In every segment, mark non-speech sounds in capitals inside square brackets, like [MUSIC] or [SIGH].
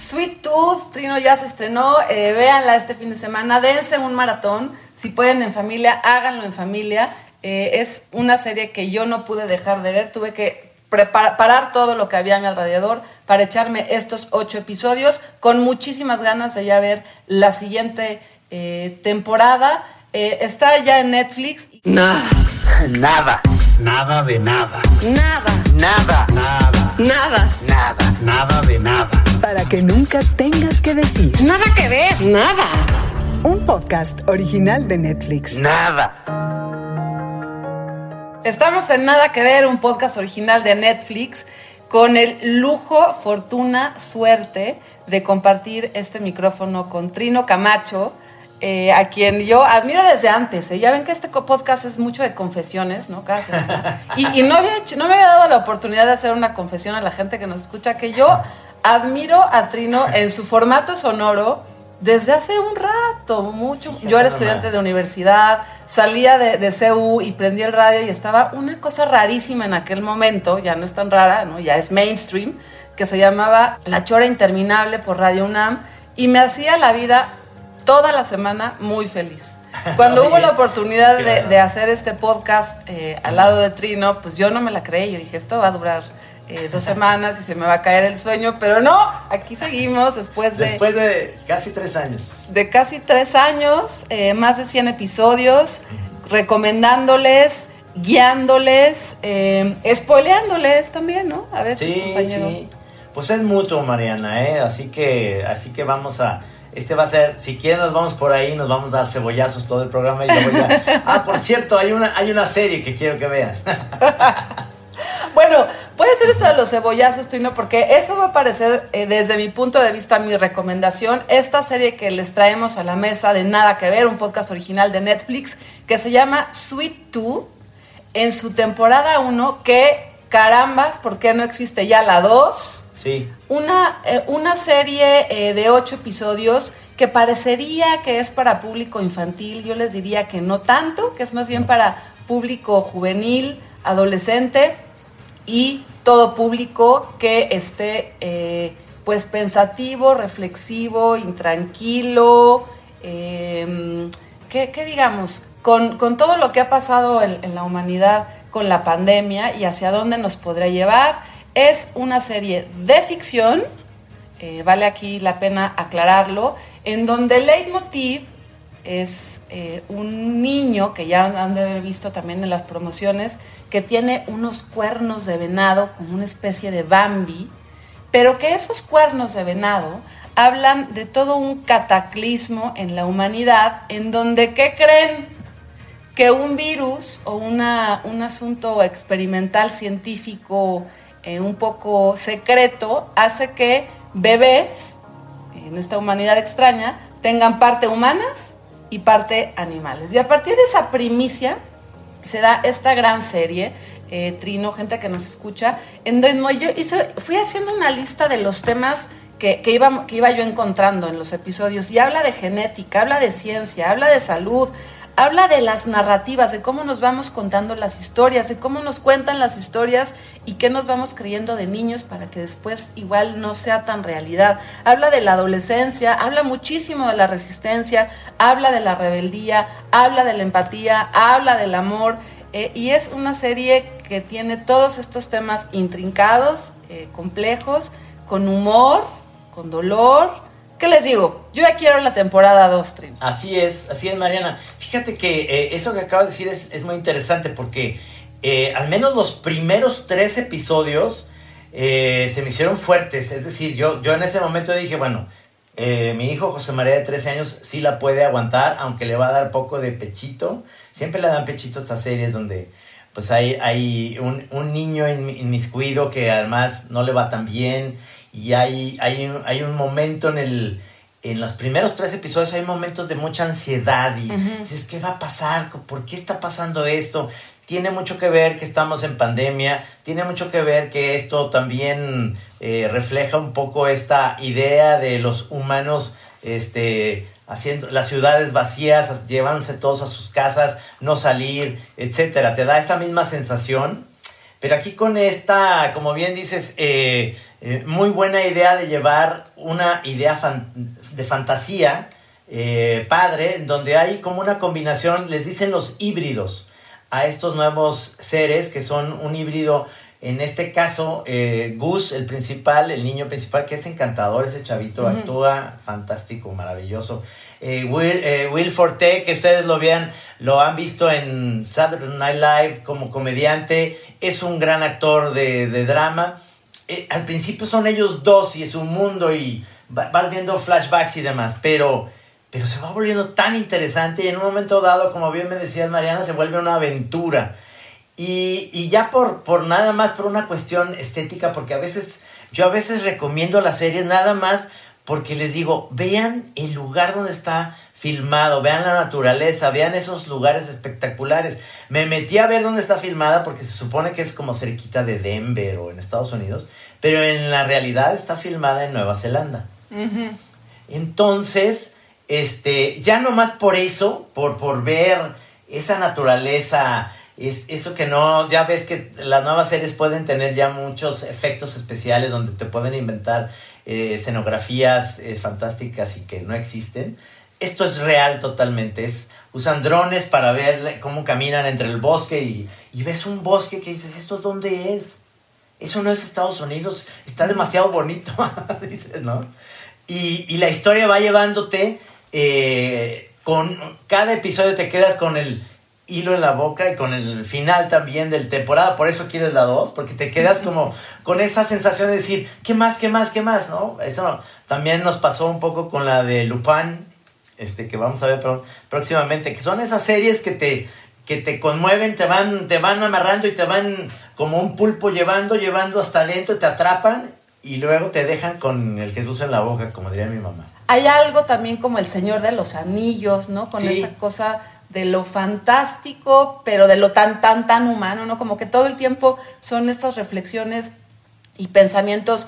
Sweet Tooth, Trino ya se estrenó, eh, véanla este fin de semana, dense un maratón, si pueden en familia, háganlo en familia. Eh, es una serie que yo no pude dejar de ver, tuve que preparar todo lo que había a mi alrededor para echarme estos ocho episodios, con muchísimas ganas de ya ver la siguiente eh, temporada. está ya en Netflix. Nada. [LAUGHS] Nada. Nada de nada. Nada. Nada. Nada. Nada. Nada. Nada de nada. Para que nunca tengas que decir. Nada que ver. Nada. Un podcast original de Netflix. Nada. Estamos en Nada que ver, un podcast original de Netflix, con el lujo, fortuna, suerte de compartir este micrófono con Trino Camacho eh, a quien yo admiro desde antes. ¿eh? Ya ven que este podcast es mucho de confesiones, ¿no? Cada semana. Y, no, había hecho, no me había dado la oportunidad de hacer una confesión a la gente que nos escucha, que yo admiro a Trino en su formato sonoro desde hace un rato, mucho. Yo era estudiante de universidad, salía de, de CU y prendí el radio y estaba una cosa rarísima en aquel momento, ya no es tan rara, ¿no? ya es mainstream, que se llamaba La Chora Interminable por Radio UNAM y me hacía la vida toda la semana muy feliz. [LAUGHS] Cuando hubo la oportunidad de, hacer este podcast eh, al lado de Trino, pues yo no me la creí. Yo dije, esto va a durar eh, dos semanas y se me va a caer el sueño, pero no, aquí seguimos después de... Después de casi tres años. De casi tres años, eh, más de 100 episodios, recomendándoles, guiándoles, eh, spoileándoles también, ¿no? A veces, sí, Sí. Pues es mutuo, Mariana, ¿eh? Así que, así que vamos a este va a ser, si quieren nos vamos por ahí, nos vamos a dar cebollazos todo el programa y [LAUGHS] Ah, por cierto, hay una, hay una serie que quiero que vean. [LAUGHS] bueno, puede ser eso de los cebollazos, Trino, porque eso va a parecer, eh, desde mi punto de vista, mi recomendación. Esta serie que les traemos a la mesa de Nada que Ver, un podcast original de Netflix, que se llama Sweet Tooth, en su temporada 1, que carambas, ¿por qué no existe ya la 2? Sí. Una, eh, una serie eh, de ocho episodios que parecería que es para público infantil, yo les diría que no tanto, que es más bien para público juvenil, adolescente y todo público que esté eh, pues pensativo, reflexivo, intranquilo, que, digamos, con, todo lo que ha pasado en, en la humanidad con la pandemia y hacia dónde nos podrá llevar es una serie de ficción, eh, vale aquí la pena aclararlo, en donde el leitmotiv es eh, un niño que ya han de haber visto también en las promociones, que tiene unos cuernos de venado como una especie de Bambi, pero que esos cuernos de venado hablan de todo un cataclismo en la humanidad, en donde, ¿qué creen? Que un virus o una, un asunto experimental científico eh, un poco secreto hace que bebés en esta humanidad extraña tengan parte humanas y parte animales. Y a partir de esa primicia se da esta gran serie, eh, Trino, gente que nos escucha, en donde yo fui haciendo una lista de los temas que, iba, que iba yo encontrando en los episodios y habla de genética, habla de ciencia, habla de salud, habla de las narrativas, de cómo nos vamos contando las historias, de cómo nos cuentan las historias y qué nos vamos creyendo de niños para que después igual no sea tan realidad. Habla de la adolescencia, habla muchísimo de la resistencia, habla de la rebeldía, habla de la empatía, habla del amor. Eh, y es una serie que tiene todos estos temas intrincados, eh, complejos, con humor, con dolor, ¿Qué les digo? Yo ya quiero la temporada 2, Trin. Así es, así es, Mariana. Fíjate que eh, eso que acabas de decir es, muy interesante porque eh, al menos los primeros tres episodios eh, se me hicieron fuertes. Es decir, yo, yo en ese momento dije, bueno, mi hijo José María de 13 años sí la puede aguantar, aunque le va a dar poco de pechito. Siempre le dan pechito a estas series donde pues hay, hay un, un niño inmiscuido que además no le va tan bien y hay, hay, un, hay un momento en el... En los primeros tres episodios hay momentos de mucha ansiedad y dices, ¿qué va a pasar? ¿Por qué está pasando esto? Tiene mucho que ver que estamos en pandemia, tiene mucho que ver que esto también eh, refleja un poco esta idea de los humanos este, haciendo las ciudades vacías, llevándose todos a sus casas, no salir, etcétera. Te da esa misma sensación Pero aquí con esta, como bien dices, eh, eh, muy buena idea de llevar una idea de fantasía eh, padre, donde hay como una combinación, les dicen los híbridos a estos nuevos seres, que son un híbrido, en este caso, Gus, el principal, el niño principal, que es encantador, ese chavito, actúa fantástico, maravilloso. Eh, Will, eh, Will, Forte, que ustedes lo vean, lo han visto en Saturday Night Live como comediante, es un gran actor de, drama. Eh, al principio son ellos dos y es un mundo y vas viendo flashbacks y demás, pero, pero se va volviendo tan interesante y en un momento dado, como bien me decías Mariana, se vuelve una aventura. Y, y ya por, por nada más, por una cuestión estética, porque a veces, yo a veces recomiendo las series nada más porque les digo, vean el lugar donde está filmado, vean la naturaleza, vean esos lugares espectaculares. Me metí a ver dónde está filmada porque se supone que es como cerquita de Denver o en Estados Unidos, pero en la realidad está filmada en Nueva Zelanda. Entonces, este, ya nomás por eso, por, por ver esa naturaleza, es, eso que no, ya ves que las nuevas series pueden tener ya muchos efectos especiales donde te pueden inventar eh, escenografías eh, fantásticas y que no existen. Esto es real totalmente. Es, usan drones para ver cómo caminan entre el bosque y, ves un bosque que dices, ¿esto dónde es? Eso no es Estados Unidos, está demasiado bonito, [LAUGHS] dices, ¿no? Y, la historia va llevándote, eh, con cada episodio te quedas con el, hilo en la boca y con el final también del temporada, por eso quieres la 2, porque te quedas como con esa sensación de decir, ¿qué más, qué más, qué más? ¿no? Eso también nos pasó un poco con la de Lupin, este, que vamos a ver próximamente, que son esas series que te, que te conmueven, te van, te van amarrando y te van como un pulpo llevando, llevando hasta adentro, te atrapan y luego te dejan con el Jesús en la boca, como diría mi mamá. Hay algo también como el Señor de los Anillos, ¿no? Con esta cosa de lo fantástico, pero de lo tan, tan, tan humano, ¿no? Como que todo el tiempo son estas reflexiones y pensamientos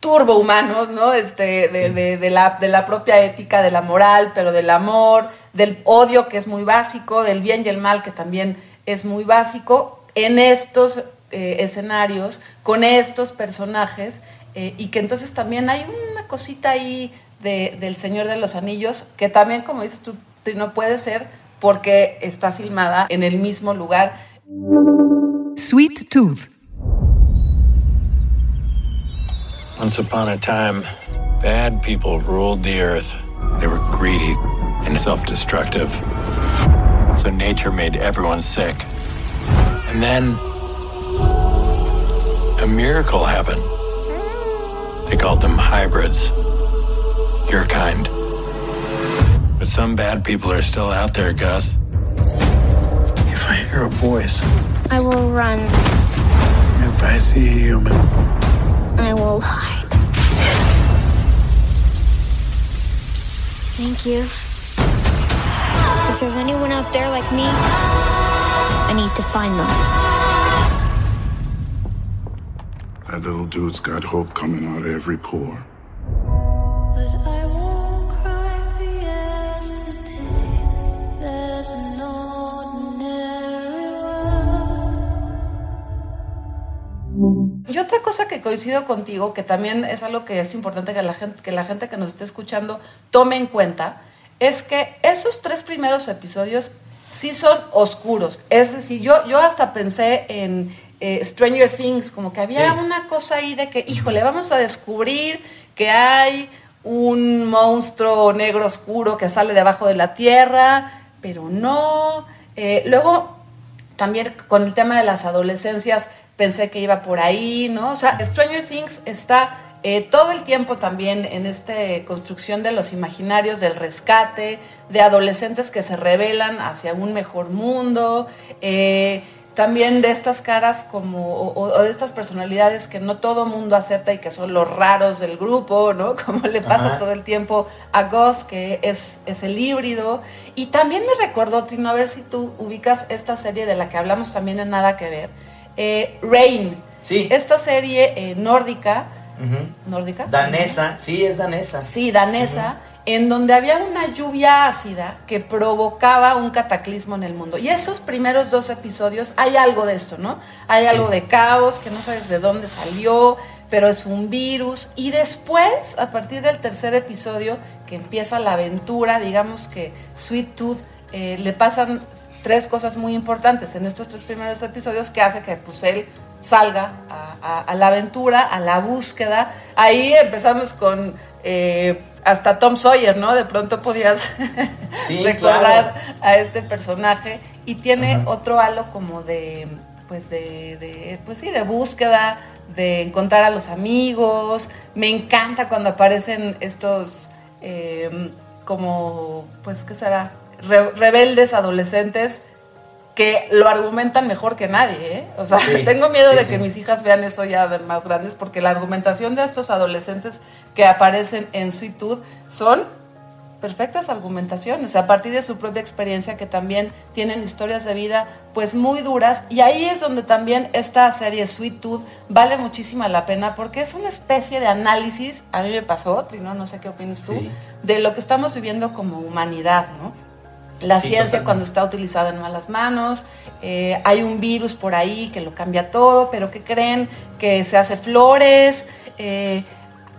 turbohumanos, ¿no? Este, de, la, de la propia ética, de la moral, pero del amor, del odio, que es muy básico, del bien y el mal, que también es muy básico, en estos eh, escenarios, con estos personajes, eh, y que entonces también hay una cosita ahí del Señor de los Anillos, que también, como dices tú, no puede ser porque está filmada en el mismo lugar. Sweet Tooth. Once upon a time, bad people ruled the earth. They were greedy and self-destructive. So nature made everyone sick. And then a miracle happened. They called them hybrids. Your kind. But some bad people are still out there, Gus. If I hear a voice, I will run. If I see a human, I will hide. Thank you. If there's anyone out there like me, I need to find them. That little dude's got hope coming out of every pore. Que coincido contigo, que también es algo que es importante que la gente que, la gente que nos esté escuchando tome en cuenta, es que esos tres primeros episodios sí son oscuros. Es decir, yo, yo hasta pensé en eh, Stranger Things, como que había una cosa ahí de que, híjole, vamos a descubrir que hay un monstruo negro oscuro que sale debajo de la tierra, pero no. Eh, luego, también con el tema de las adolescencias, pensé que iba por ahí, ¿no? O sea, Stranger Things está eh, todo el tiempo también en esta construcción de los imaginarios del rescate, de adolescentes que se rebelan hacia un mejor mundo, eh, también de estas caras como, o, de estas personalidades que no todo mundo acepta y que son los raros del grupo, ¿no? [LAUGHS] Como le pasa todo el tiempo a Gus, que es, es el híbrido. Y también me recordó, Trino, a ver si tú ubicas esta serie de la que hablamos también en Nada que Ver, eh, Rain. Sí. Esta serie eh, nórdica nórdica. Danesa, sí, es danesa. Sí, danesa, en donde había una lluvia ácida que provocaba un cataclismo en el mundo. Y esos primeros dos episodios hay algo de esto, ¿no? Hay algo de caos que no sabes de dónde salió, pero es un virus. Y después, a partir del tercer episodio, que empieza la aventura, digamos que Sweet Tooth eh, le pasan tres cosas muy importantes en estos tres primeros episodios que hace que pues él salga a, a- a la aventura, a la búsqueda. Ahí empezamos con eh, hasta Tom Sawyer, ¿no? De pronto podías [LAUGHS] Sí, recordar claro. a este personaje y tiene Ajá. otro halo como de, pues de, de- pues sí, de búsqueda, de encontrar a los amigos. Me encanta cuando aparecen estos eh, como, pues, ¿qué será? Re- rebeldes adolescentes que lo argumentan mejor que nadie, ¿eh? O sea, Sí, [LAUGHS] tengo miedo sí, de sí. que mis hijas vean eso ya de más grandes, porque la argumentación de estos adolescentes que aparecen en Tooth son perfectas argumentaciones a partir de su propia experiencia que también tienen historias de vida pues muy duras y ahí es donde también esta serie Sweet Tooth vale muchísima la pena porque es una especie de análisis, a mí me pasó, Trino, no sé qué opinas tú, Sí. de lo que estamos viviendo como humanidad, ¿no? La Sí, ciencia totalmente. cuando está utilizada en malas manos, eh, hay un virus por ahí que lo cambia todo, pero que creen que se hace flores, eh,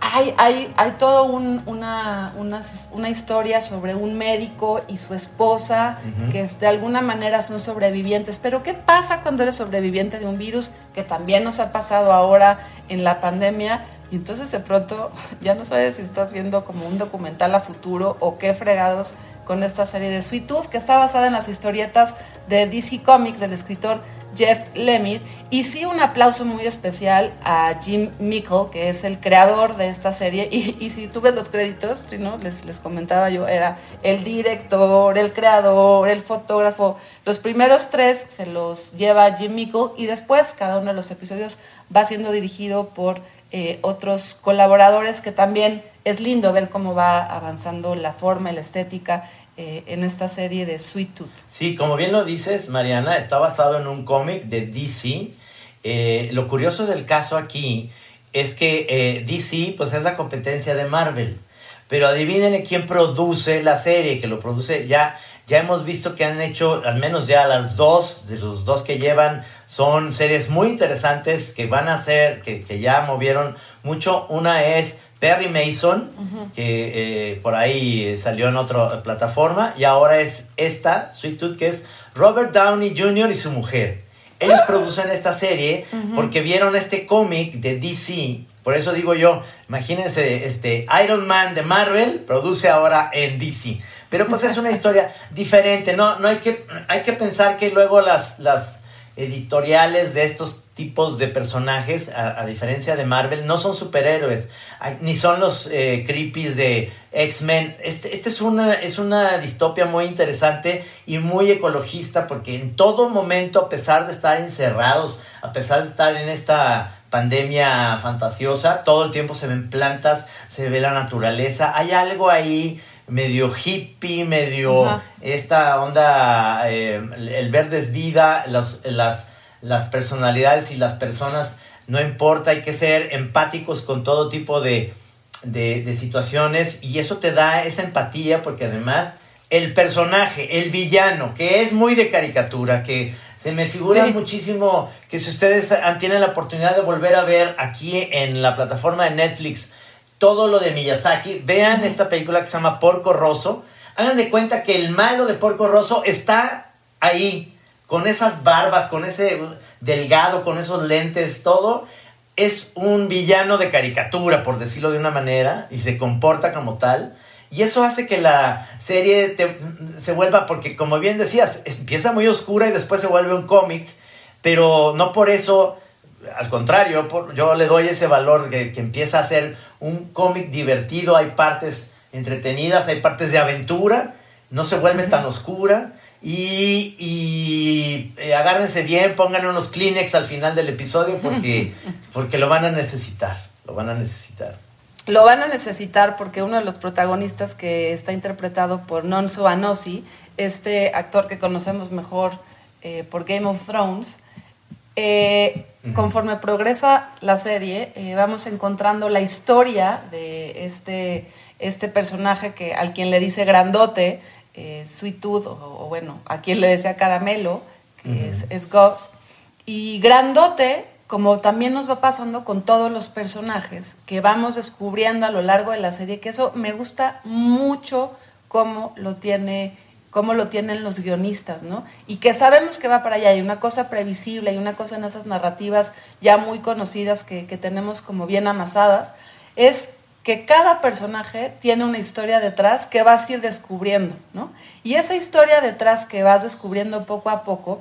hay, hay, hay todo un- una, una, una historia sobre un médico y su esposa, que de alguna manera son sobrevivientes, pero ¿qué pasa cuando eres sobreviviente de un virus que también nos ha pasado ahora en la pandemia? Y entonces de pronto [LAUGHS] ya no sabes si estás viendo como un documental a futuro o qué fregados con esta serie de Sweet Tooth, que está basada en las historietas de DC Comics del escritor Jeff Lemire. Y sí, un aplauso muy especial a Jim Mickle, que es el creador de esta serie. [LAUGHS] Y, si tú ves los créditos, Trino, les, les comentaba yo, era el director, el creador, el fotógrafo. Los primeros tres se los lleva Jim Mickle y después cada uno de los episodios va siendo dirigido por eh, otros colaboradores que también es lindo ver cómo va avanzando la forma y la estética eh, en esta serie de Sweet Tooth. Sí, como bien lo dices, Mariana, está basado en un cómic de DC. Eh, lo curioso del caso aquí es que DC pues es la competencia de Marvel. Pero adivinen quién produce la serie, que lo produce ya. Ya hemos visto que han hecho, al menos ya las dos, de los dos que llevan, son series muy interesantes que van a ser, que, que ya movieron mucho. Una es Perry Mason, que eh, por ahí eh, salió en otra plataforma, y ahora es esta, Sweet Tooth, que es Robert Downey Jr. y su mujer. Ellos producen esta serie porque vieron este cómic de DC. Por eso digo yo, imagínense, este Iron Man de Marvel produce ahora en DC. Pero pues es una historia diferente, no, no hay que, hay que pensar que luego las, las editoriales de estos tipos de personajes, a, diferencia de Marvel, no son superhéroes, ni son los eh, creepies de X-Men. Este, este es, una, es una distopia muy interesante y muy ecologista porque en todo momento, a pesar de estar encerrados, a pesar de estar en esta pandemia fantasiosa, todo el tiempo se ven plantas, se ve la naturaleza, hay algo ahí medio hippie, medio Ajá. esta onda, eh, el verde es vida, las, las, las personalidades y las personas, no importa, hay que ser empáticos con todo tipo de, de, de situaciones y eso te da esa empatía porque además el personaje, el villano, que es muy de caricatura, que se me figura Sí. muchísimo que si ustedes han- tienen la oportunidad de volver a ver aquí en la plataforma de Netflix todo lo de Miyazaki, vean esta película que se llama Porco Rosso, hagan de cuenta que el malo de Porco Rosso está ahí, con esas barbas, con ese delgado, con esos lentes, todo. Es un villano de caricatura, por decirlo de una manera, y se comporta como tal. Y eso hace que la serie te- se vuelva, porque como bien decías, empieza muy oscura y después se vuelve un cómic, pero no por eso, al contrario, por- yo le doy ese valor que, que empieza a ser un cómic divertido, hay partes entretenidas, hay partes de aventura, no se vuelve tan oscura. Y, y, eh, agárrense bien, pongan unos Kleenex al final del episodio porque, [LAUGHS] porque lo van a necesitar, lo van a necesitar. Lo van a necesitar porque uno de los protagonistas que está interpretado por Nonso Anosi, este actor que conocemos mejor eh, por Game of Thrones, eh, conforme progresa la serie, eh, vamos encontrando la historia de este, este personaje que, al quien le dice grandote, eh, Sweet Tooth, o, bueno, a quien le decía caramelo, que es, es Gus. Y grandote, como también nos va pasando con todos los personajes que vamos descubriendo a lo largo de la serie, que eso me gusta mucho cómo lo tiene cómo lo tienen los guionistas, ¿no? Y que sabemos que va para allá, hay una cosa previsible, hay una cosa en esas narrativas ya muy conocidas que, que tenemos como bien amasadas, es que cada personaje tiene una historia detrás que vas a ir descubriendo, ¿no? Y esa historia detrás que vas descubriendo poco a poco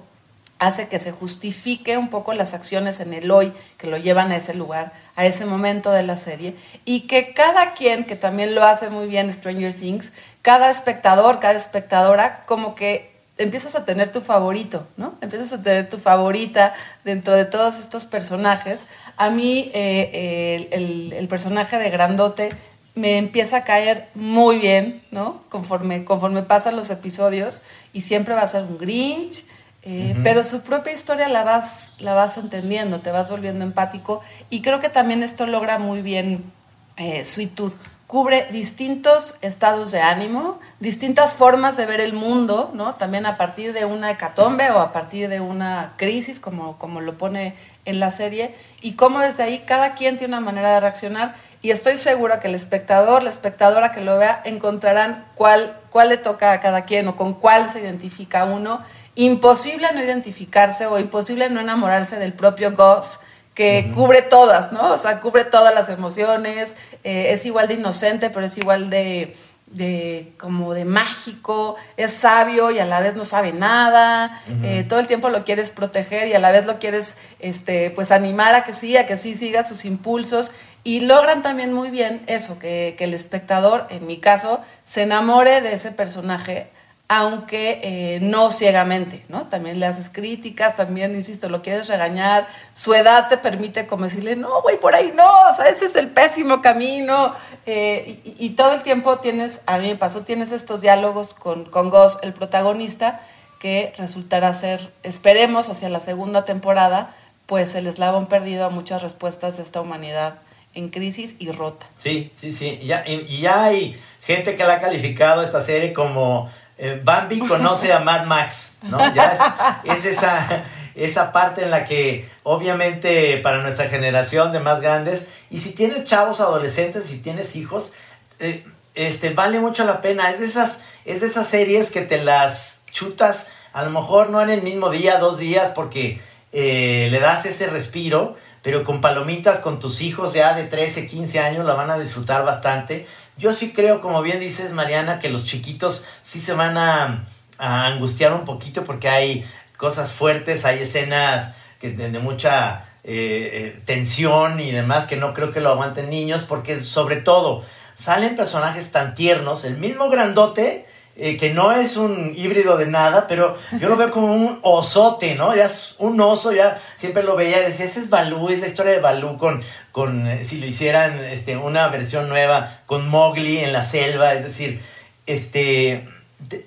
hace que se justifique un poco las acciones en el hoy que lo llevan a ese lugar, a ese momento de la serie, y que cada quien, que también lo hace muy bien Stranger Things, cada espectador, cada espectadora, como que empiezas a tener tu favorito, ¿no? Empiezas a tener tu favorita dentro de todos estos personajes. A mí eh, el, el, personaje de Grandote me empieza a caer muy bien, ¿no? Conforme, conforme pasan los episodios y siempre va a ser un Grinch, eh, pero su propia historia la vas, la vas entendiendo, te vas volviendo empático y creo que también esto logra muy bien eh, Tooth cubre distintos estados de ánimo, distintas formas de ver el mundo, ¿no? También a partir de una hecatombe o a partir de una crisis, como, como lo pone en la serie, y cómo desde ahí cada quien tiene una manera de reaccionar. Y estoy segura que el espectador, la espectadora que lo vea, encontrarán cuál, cuál le toca a cada quien o con cuál se identifica uno. Imposible no identificarse o imposible no enamorarse del propio Goss que cubre todas, ¿no? O sea, cubre todas las emociones, eh, es igual de inocente, pero es igual de, de, como de mágico, es sabio y a la vez no sabe nada, eh, todo el tiempo lo quieres proteger y a la vez lo quieres, este, pues animar a que sí, a que sí siga sus impulsos y logran también muy bien eso, que, que el espectador, en mi caso, se enamore de ese personaje aunque eh, no ciegamente, ¿no? También le haces críticas, también, insisto, lo quieres regañar, su edad te permite como decirle, no, güey, por ahí no, o sea, ese es el pésimo camino, eh, y, todo el tiempo tienes, a mí me pasó, tienes estos diálogos con, con Goss, el protagonista, que resultará ser, esperemos, hacia la segunda temporada, pues el eslabón perdido a muchas respuestas de esta humanidad en crisis y rota. Sí, sí, sí, y ya, y ya hay gente que la ha calificado esta serie como eh, Bambi conoce a Mad Max, ¿no? Ya es, esa, esa parte en la que obviamente para nuestra generación de más grandes, y si tienes chavos adolescentes, si tienes hijos, eh, este, vale mucho la pena. Es de, esas, es de esas series que te las chutas, a lo mejor no en el mismo día, dos días, porque eh, le das ese respiro, pero con palomitas, con tus hijos ya de 13, 15 años, la van a disfrutar bastante. Yo sí creo, como bien dices, Mariana, que los chiquitos sí se van a, angustiar un poquito porque hay cosas fuertes, hay escenas que, de, mucha eh, eh, tensión y demás que no creo que lo aguanten niños porque sobre todo salen personajes tan tiernos, el mismo grandote eh, que no es un híbrido de nada, pero yo lo veo como un osote, ¿no? Ya es un oso, ya siempre lo veía, decía, ese es Balú, es la historia de Balú con, con eh, si lo hicieran este, una versión nueva, con Mowgli en la selva, es decir, este,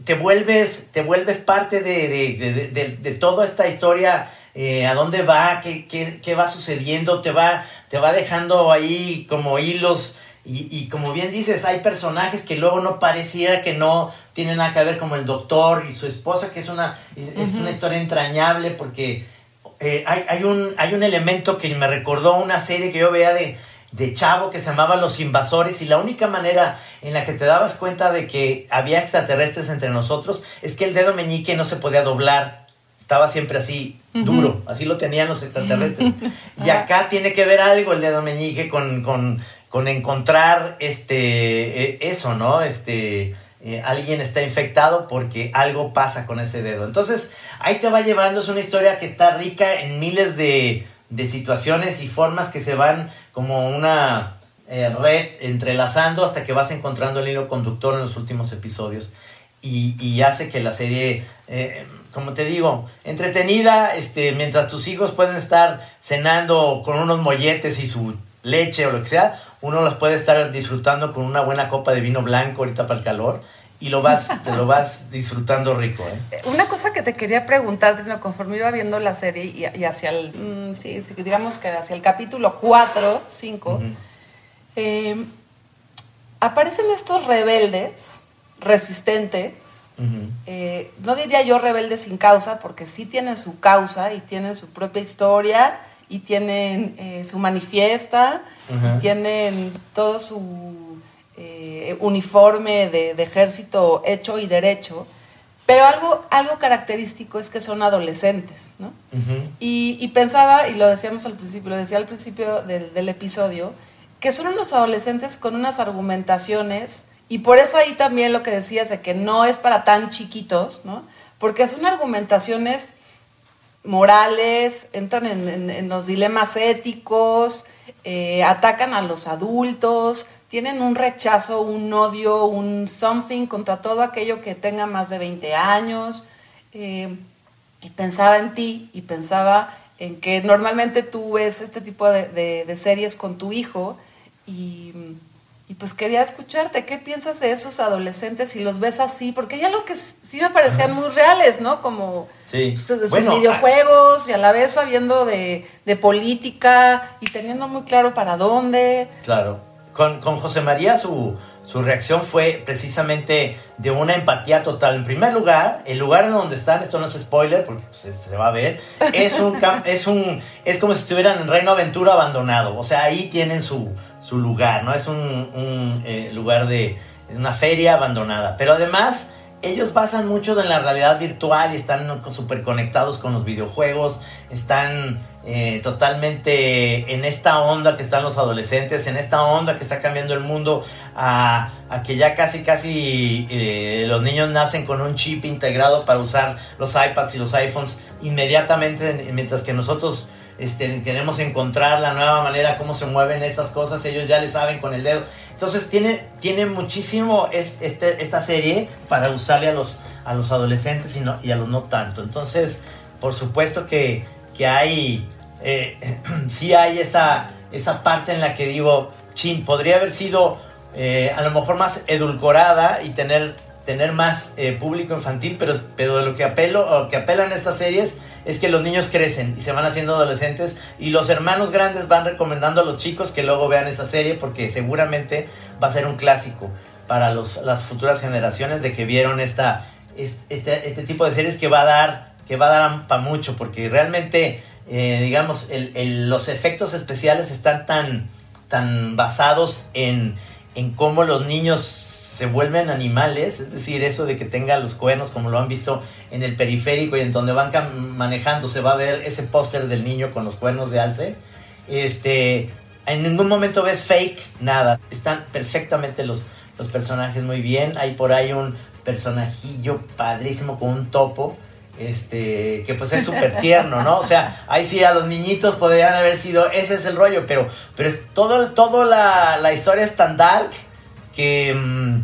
te, vuelves, te vuelves parte de, toda esta historia, eh, a dónde va, qué, qué, qué va sucediendo, te va, te va dejando ahí como hilos y, y, como bien dices, hay personajes que luego no pareciera que no tienen nada que ver, como el doctor y su esposa, que es una, es, una historia entrañable porque eh, hay, hay, un, hay un elemento que me recordó una serie que yo veía de, de Chavo que se llamaba Los Invasores y la única manera en la que te dabas cuenta de que había extraterrestres entre nosotros es que el dedo meñique no se podía doblar, estaba siempre así duro, así lo tenían los extraterrestres. [LAUGHS] y acá tiene que ver algo el dedo meñique con, con con encontrar este, e, eso, ¿no? Este, eh, alguien está infectado porque algo pasa con ese dedo. Entonces, ahí te va llevando, es una historia que está rica en miles de, de situaciones y formas que se van como una eh, red entrelazando hasta que vas encontrando el hilo conductor en los últimos episodios. Y, hace que la serie, eh, como te digo, entretenida, este, mientras tus hijos pueden estar cenando con unos molletes y su leche o lo que sea, uno las puede estar disfrutando con una buena copa de vino blanco ahorita para el calor y lo vas, te lo vas disfrutando rico. ¿eh? Una cosa que te quería preguntar, Trino, conforme iba viendo la serie y, y hacia el, mm, sí, digamos que hacia el capítulo 4, 5, eh, aparecen estos rebeldes, resistentes, eh, no diría yo rebeldes sin causa, porque sí tienen su causa y tienen su propia historia y tienen eh, su manifiesta y tienen todo su eh, uniforme de, de ejército hecho y derecho. Pero algo, algo característico es que son adolescentes, ¿no? Y pensaba, y lo decíamos al principio, lo decía al principio del, del episodio, que son unos adolescentes con unas argumentaciones, y por eso ahí también lo que decías de que no es para tan chiquitos, ¿no? Porque son argumentaciones morales, entran en, los dilemas éticos, eh, atacan a los adultos, tienen un rechazo, un odio, un something contra todo aquello que tenga más de 20 años. eh, y pensaba en ti y pensaba en que normalmente tú ves este tipo de, de- de series con tu hijo y, y pues quería escucharte, ¿qué piensas de esos adolescentes si los ves así? Porque hay algo que sí me parecían muy reales, ¿no? Como Sí. pues, de sus Bueno, videojuegos y a la vez sabiendo de, de política y teniendo muy claro para dónde. Claro. Con, con José María su, su reacción fue precisamente de una empatía total. En primer lugar, el lugar en donde están, esto no es spoiler porque pues, se, se va a ver, es un, es un es como si estuvieran en Reino Aventura abandonado. O sea, ahí tienen su, su lugar, ¿no? Es un, eh, lugar de una feria abandonada. Pero además, ellos basan mucho en la realidad virtual y están súper conectados con los videojuegos, están eh, totalmente en esta onda que están los adolescentes, en esta onda que está cambiando el mundo, a, a que ya casi, casi eh, los niños nacen con un chip integrado para usar los iPads y los iPhones inmediatamente, mientras que nosotros este, queremos encontrar la nueva manera, cómo se mueven esas cosas, ellos ya le saben con el dedo. Entonces tiene, tiene muchísimo es, este, esta serie para usarle a los, a los adolescentes y, no- a los no tanto. Entonces, por supuesto que, que hay, eh, [CLEARS THROAT] sí hay esa, esa parte en la que digo, chin, podría haber sido eh, a lo mejor más edulcorada y tener, tener más eh, público infantil, pero, pero lo que, apelo, o que apelan estas series es que los niños crecen y se van haciendo adolescentes y los hermanos grandes van recomendando a los chicos que luego vean esa serie porque seguramente va a ser un clásico para los, las futuras generaciones de que vieron esta, es- este, este tipo de series que va a dar que va a dar para mucho porque realmente eh, digamos el- el- los efectos especiales están tan tan basados en, en cómo los niños se vuelven animales, es decir, eso de que tenga los cuernos como lo han visto en el periférico y en donde van manejando se va a ver ese póster del niño con los cuernos de alce. Este, en ningún momento ves fake, nada. Están perfectamente los, los personajes muy bien. Hay por ahí un personajillo padrísimo con un topo. Este, que pues es súper tierno, ¿no? O sea, ahí sí a los niñitos podrían haber sido, ese es el rollo, pero, pero es todo, todo la, la historia es tan dark que, mm,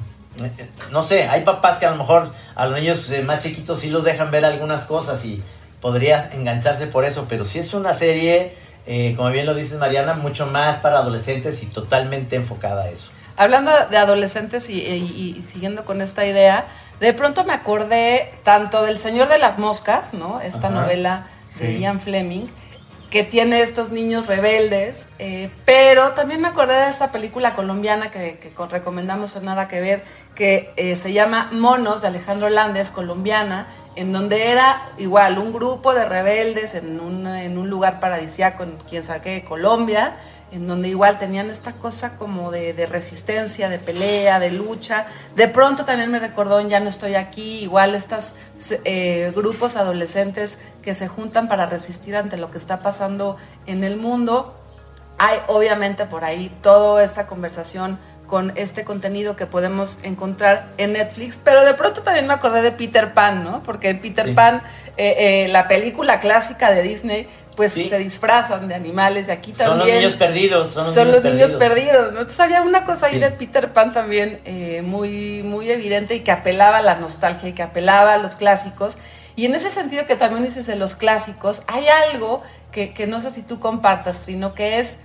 no sé, hay papás que a lo mejor a los niños eh, más chiquitos sí los dejan ver algunas cosas y podría engancharse por eso, pero sí es una serie, eh, como bien lo dices Mariana, mucho más para adolescentes y totalmente enfocada a eso. Hablando de adolescentes y, y- y siguiendo con esta idea, de pronto me acordé tanto del Señor de las Moscas, ¿no? Esta Ajá. novela de Sí. Ian Fleming, que tiene estos niños rebeldes, eh, pero también me acordé de esta película colombiana que, recomendamos en Nada que Ver, que eh, se llama Monos, de Alejandro Landes, colombiana, en donde era igual un grupo de rebeldes en un, en un lugar paradisíaco, en quién sabe Colombia, en donde igual tenían esta cosa como de, resistencia, de pelea, de lucha. De pronto también me recordó en Ya no estoy aquí, igual estos grupos adolescentes que se juntan para resistir ante lo que está pasando en el mundo. Hay obviamente por ahí toda esta conversación con este contenido que podemos encontrar en Netflix, pero de pronto también me acordé de Peter Pan, ¿no? Porque Peter Sí. Pan, eh, eh, la película clásica de Disney, pues Sí. se disfrazan de animales y aquí también Son los niños perdidos, son los, son niños, los niños perdidos. ¿no? Entonces había una cosa ahí de Peter Pan también eh, muy, muy evidente y que apelaba a la nostalgia y que apelaba a los clásicos. Y en ese sentido que también dices de los clásicos, hay algo que, que no sé si tú compartas, Trino, que es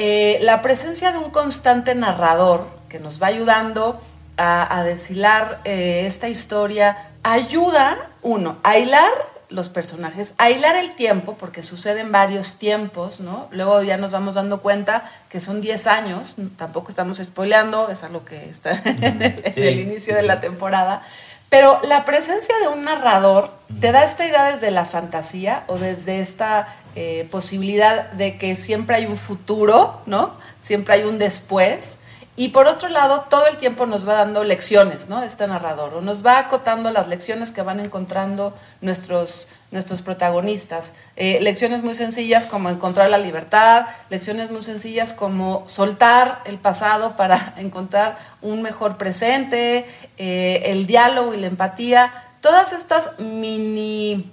eh, la presencia de un constante narrador que nos va ayudando a, a deshilar eh, esta historia, ayuda, uno, a hilar los personajes, a hilar el tiempo, porque suceden varios tiempos, ¿no? Luego ya nos vamos dando cuenta que son 10 años, tampoco estamos spoileando, es algo que está [LAUGHS] en el, en Sí, el inicio de la temporada. Pero la presencia de un narrador te da esta idea desde la fantasía o desde esta eh, posibilidad de que siempre hay un futuro, ¿no? Siempre hay un después. Y por otro lado, todo el tiempo nos va dando lecciones, ¿no? Este narrador, o nos va acotando las lecciones que van encontrando nuestros, nuestros protagonistas. Eh, lecciones muy sencillas como encontrar la libertad, lecciones muy sencillas como soltar el pasado para [LAUGHS] encontrar un mejor presente, eh, el diálogo y la empatía. Todas estas mini,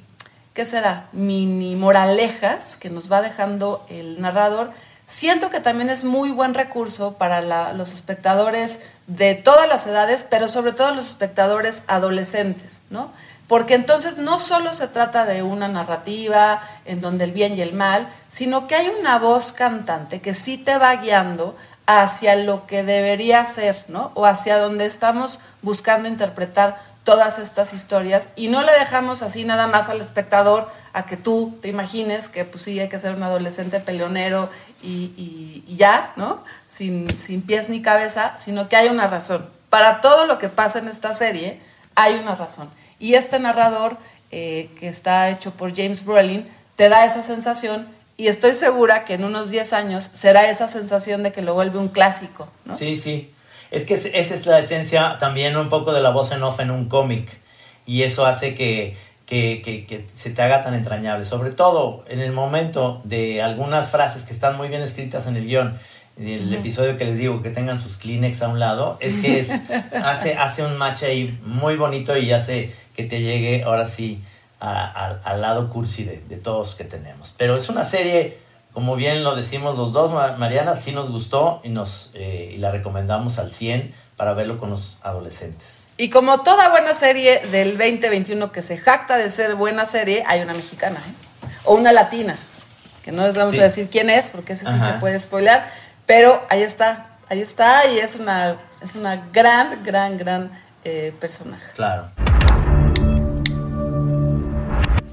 ¿qué será? Mini moralejas que nos va dejando el narrador Siento que también es muy buen recurso para los espectadores de todas las edades, pero sobre todo los espectadores adolescentes, ¿no? Porque entonces no solo se trata de una narrativa en donde el bien y el mal, sino que hay una voz cantante que sí te va guiando hacia lo que debería ser, ¿no? O hacia donde estamos buscando interpretar todas estas historias y no le dejamos así nada más al espectador a que tú te imagines que pues sí hay que ser un adolescente peleonero y, ya, ¿no? Sin, sin pies ni cabeza, sino que hay una razón. Para todo lo que pasa en esta serie hay una razón. Y este narrador eh, que está hecho por James Brolin te da esa sensación y estoy segura que en unos 10 años será esa sensación de que lo vuelve un clásico, ¿no? Sí, sí. Es que es- esa es la esencia también un poco de la voz en off en un cómic. Y eso hace que, que, que- que se te haga tan entrañable. Sobre todo en el momento de algunas frases que están muy bien escritas en el guion. El episodio que les digo que tengan sus Kleenex a un lado, es que es, [LAUGHS] hace, hace un match ahí muy bonito y hace que te llegue ahora sí a- a- al lado cursi de, de todos que tenemos. Pero es una serie como bien lo decimos los dos, Ma- Mariana, sí nos gustó y, nos, eh, y la recomendamos al 100 para verlo con los adolescentes. Y como toda buena serie del 2021 que se jacta de ser buena serie, hay una mexicana, ¿eh? O una latina, que no les vamos Sí. a decir quién es, porque eso sí Ajá. se puede spoiler, pero ahí está, ahí está, y es una, es una gran, gran, gran eh, personaje. Claro.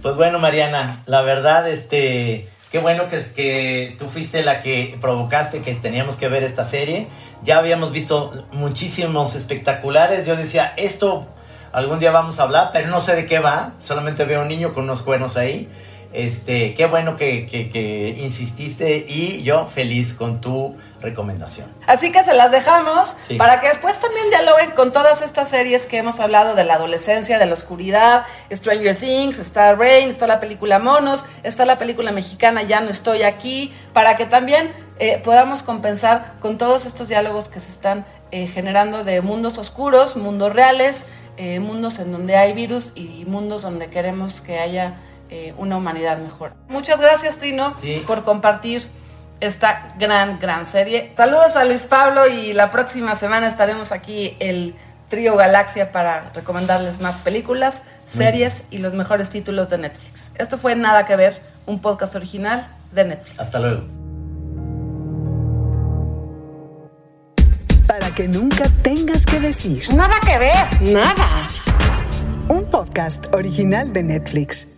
Pues bueno, Mariana, la verdad, este, qué bueno que, que tú fuiste la que provocaste que teníamos que ver esta serie. Ya habíamos visto muchísimos espectaculares. Yo decía, esto algún día vamos a hablar, pero no sé de qué va. Solamente veo un niño con unos cuernos ahí. Este, qué bueno que, que- que insististe y yo feliz con tu recomendación. Así que se las dejamos Sí. para que después también dialoguen con todas estas series que hemos hablado de la adolescencia, de la oscuridad, Stranger Things, está Rain, está la película Monos, está la película mexicana Ya no estoy aquí, para que también eh, podamos compensar con todos estos diálogos que se están eh, generando de mundos oscuros, mundos reales, eh, mundos en donde hay virus y mundos donde queremos que haya una humanidad mejor. Muchas gracias, Trino, Sí. por compartir esta gran, gran serie. Saludos a Luis Pablo y la próxima semana estaremos aquí el trío Galaxia para recomendarles más películas, series y los mejores títulos de Netflix. Esto fue Nada que ver, un podcast original de Netflix. Hasta luego. Para que nunca tengas que decir. Nada que ver. Nada. Un podcast original de Netflix.